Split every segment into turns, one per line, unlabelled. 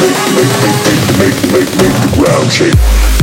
make, make, make, make, make, make, the ground shake.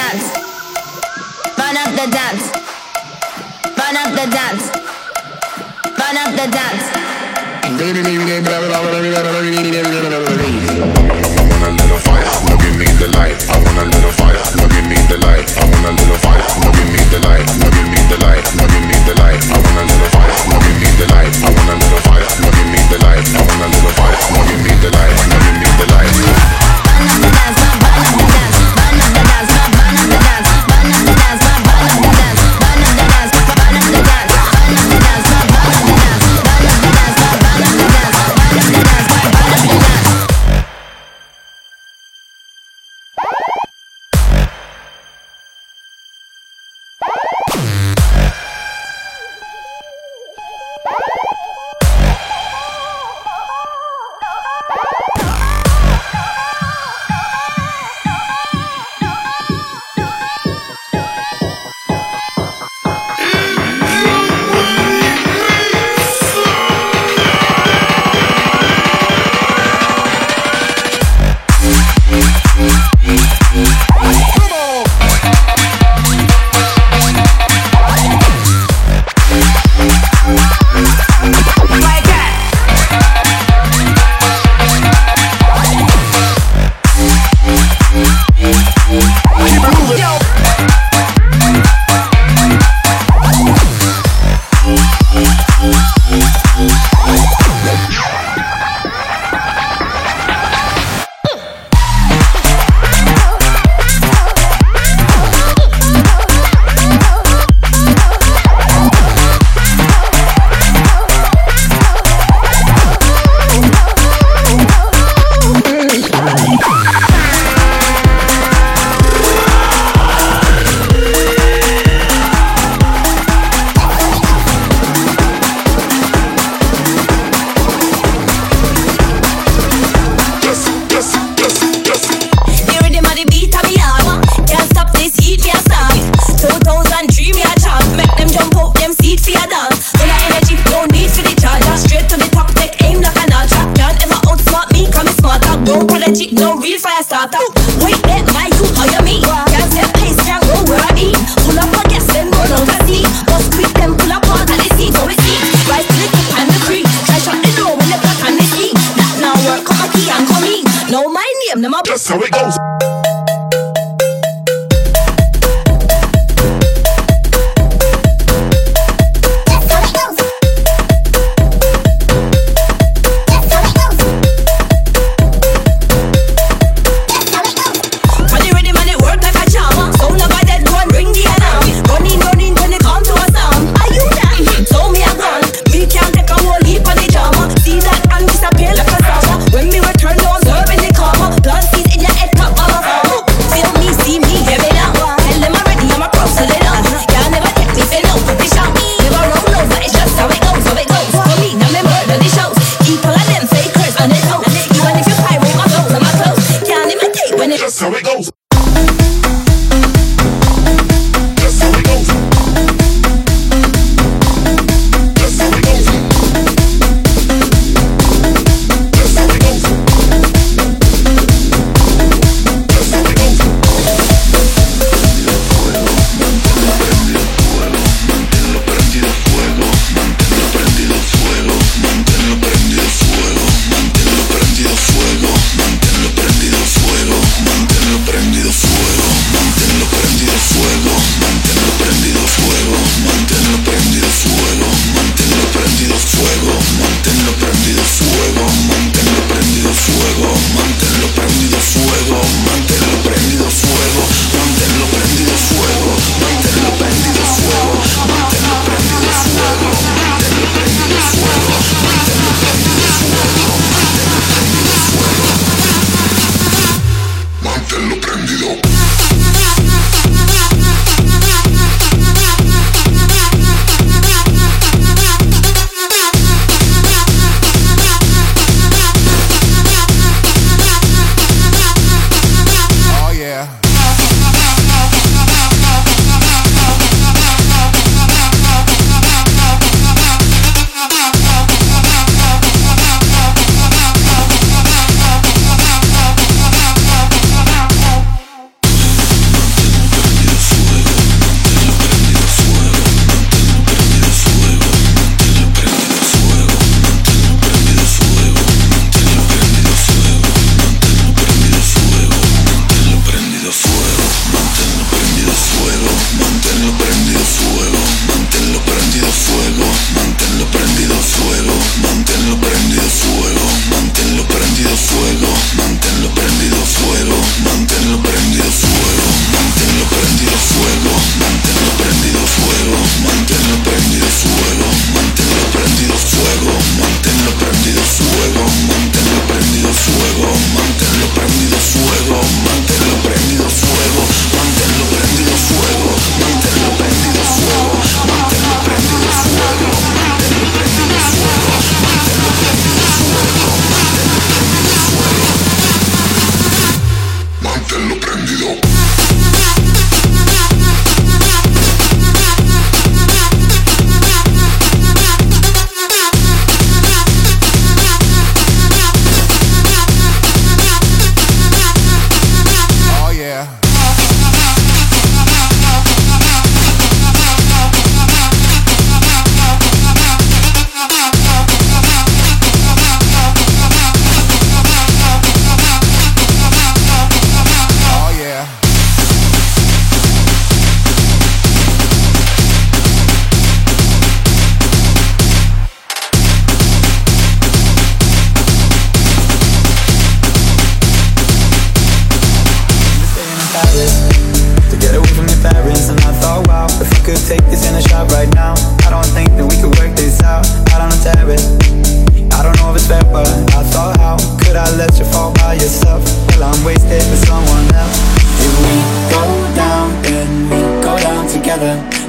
dance. Burn up the dance.
Burn up the dance. Burn up the dance.
I want a little fire, now give me the light. I want a little fire, now give me the light. I want a little fire, now give me the light. Now give me the light, now give me the light. I want a little fire, now give me the light. I want a little fire, now give me the light. I want a little fire, now give me the light. Now give me the light.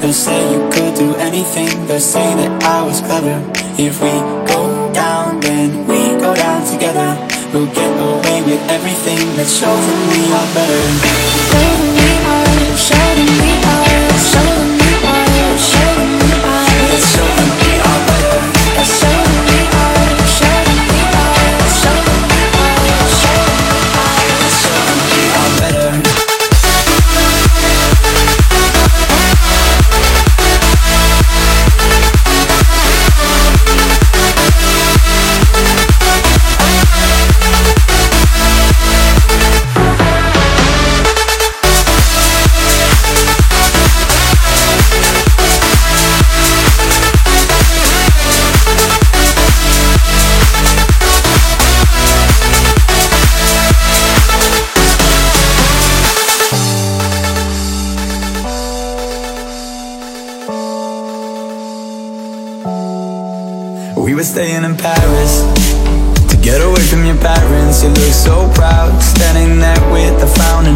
They'll say you could do anything. They'll say that I was clever. If we go down, then we go down together. We'll get away with everything. Let's show them we are better. Let's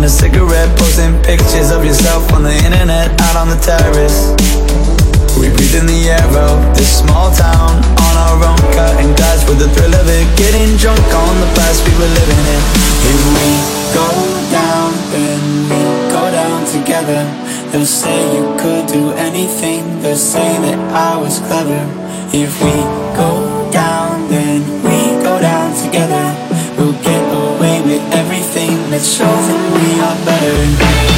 a cigarette, posting pictures of yourself on the internet, out on the terrace. We breathe in the air of this small town on our own, cutting glass with the thrill of it, getting drunk on the past we were living in. If we go down, then we go down together. They'll say you could do anything. They'll say that I was clever. If we go It's shows that we are better